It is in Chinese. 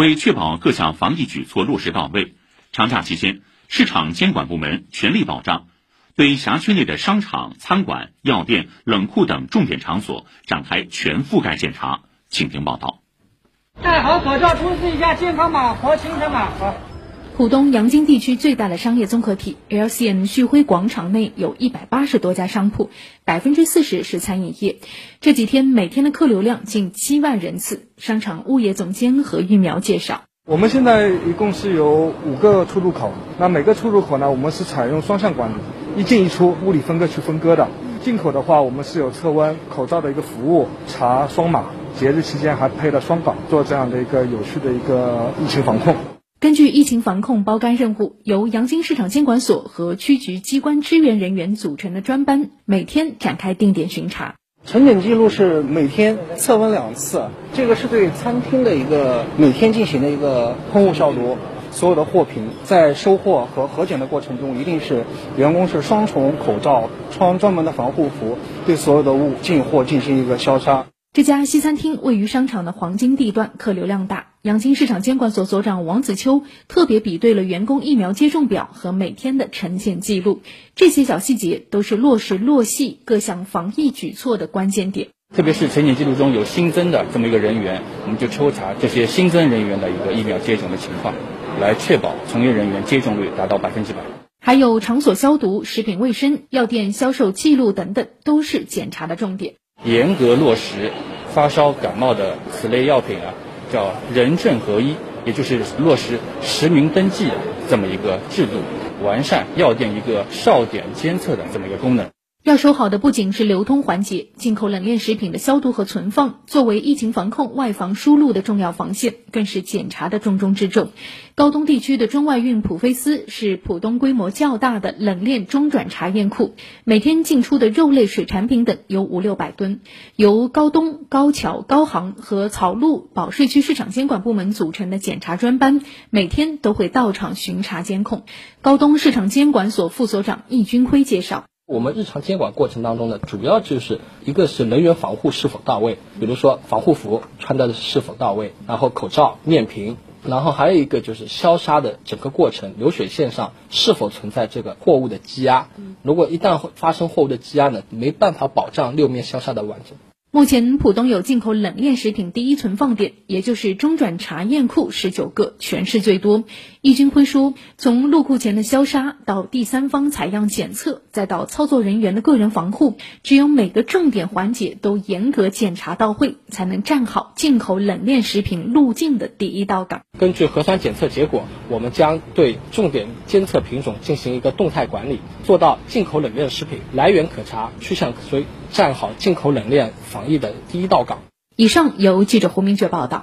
为确保各项防疫举措落实到位，长假期间，市场监管部门全力保障，对辖区内的商场、餐馆、药店、冷库等重点场所展开全覆盖检查。请听报道。戴好口罩，出示一下健康码和行程码。浦东阳金地区最大的商业综合体 LCN 旭辉广场内有一百八十多家商铺，百分之四十是餐饮业。这几天每天的客流量近七万人次。商场物业总监何玉苗介绍：我们现在一共是有五个出入口，那每个出入口呢，我们是采用双向管理，一进一出，物理分割去分割的。进口的话，我们是有测温、口罩的一个服务，查双码，节日期间还配了双岗，做这样的一个有序的一个疫情防控。根据疫情防控包干任务，由阳金市场监管所和区局机关支援人员组成的专班，每天展开定点巡查。晨检记录是每天测温两次，这个是对餐厅的一个每天进行的一个喷雾消毒。所有的货品在收货和核检的过程中，一定是员工是双重口罩，穿专门的防护服，对所有的物进货进行一个消杀。这家西餐厅位于商场的黄金地段，客流量大。阳金市场监管所所长王子秋特别比对了员工疫苗接种表和每天的晨检记录，这些小细节都是落实落细各项防疫举措的关键点。特别是晨检记录中有新增的这么一个人员，我们就抽查这些新增人员的一个疫苗接种的情况，来确保从业人员接种率达到百分之百。还有场所消毒、食品卫生、药店销售记录等等，都是检查的重点。严格落实发烧感冒的此类药品啊，叫人证合一，也就是落实实名登记这么一个制度，完善药店一个哨点监测的这么一个功能。要守好的不仅是流通环节，进口冷链食品的消毒和存放，作为疫情防控外防输入的重要防线，更是检查的重中之重。高东地区的中外运普菲斯是浦东规模较大的冷链中转查验库，每天进出的肉类、水产品等有五六百吨，由高东、高桥、高航和曹路保税区市场监管部门组成的检查专班，每天都会到场巡查监控。高东市场监管所副所长易军辉介绍。我们日常监管过程当中呢，主要就是一个是人员防护是否到位，比如说防护服穿戴的是否到位，然后口罩、面屏，然后还有一个就是消杀的整个过程，流水线上是否存在这个货物的积压，如果一旦发生货物的积压呢，没办法保障六面消杀的完整。目前，浦东有进口冷链食品第一存放点，也就是中转查验库十九个，全市最多。易军辉说，从入库前的消杀到第三方采样检测，再到操作人员的个人防护，只有每个重点环节都严格检查到位，才能站好进口冷链食品入境的第一道岗。根据核酸检测结果，我们将对重点监测品种进行一个动态管理，做到进口冷链食品来源可查、去向可追。站好进口冷链防疫的第一道岗。以上由记者胡明珏报道。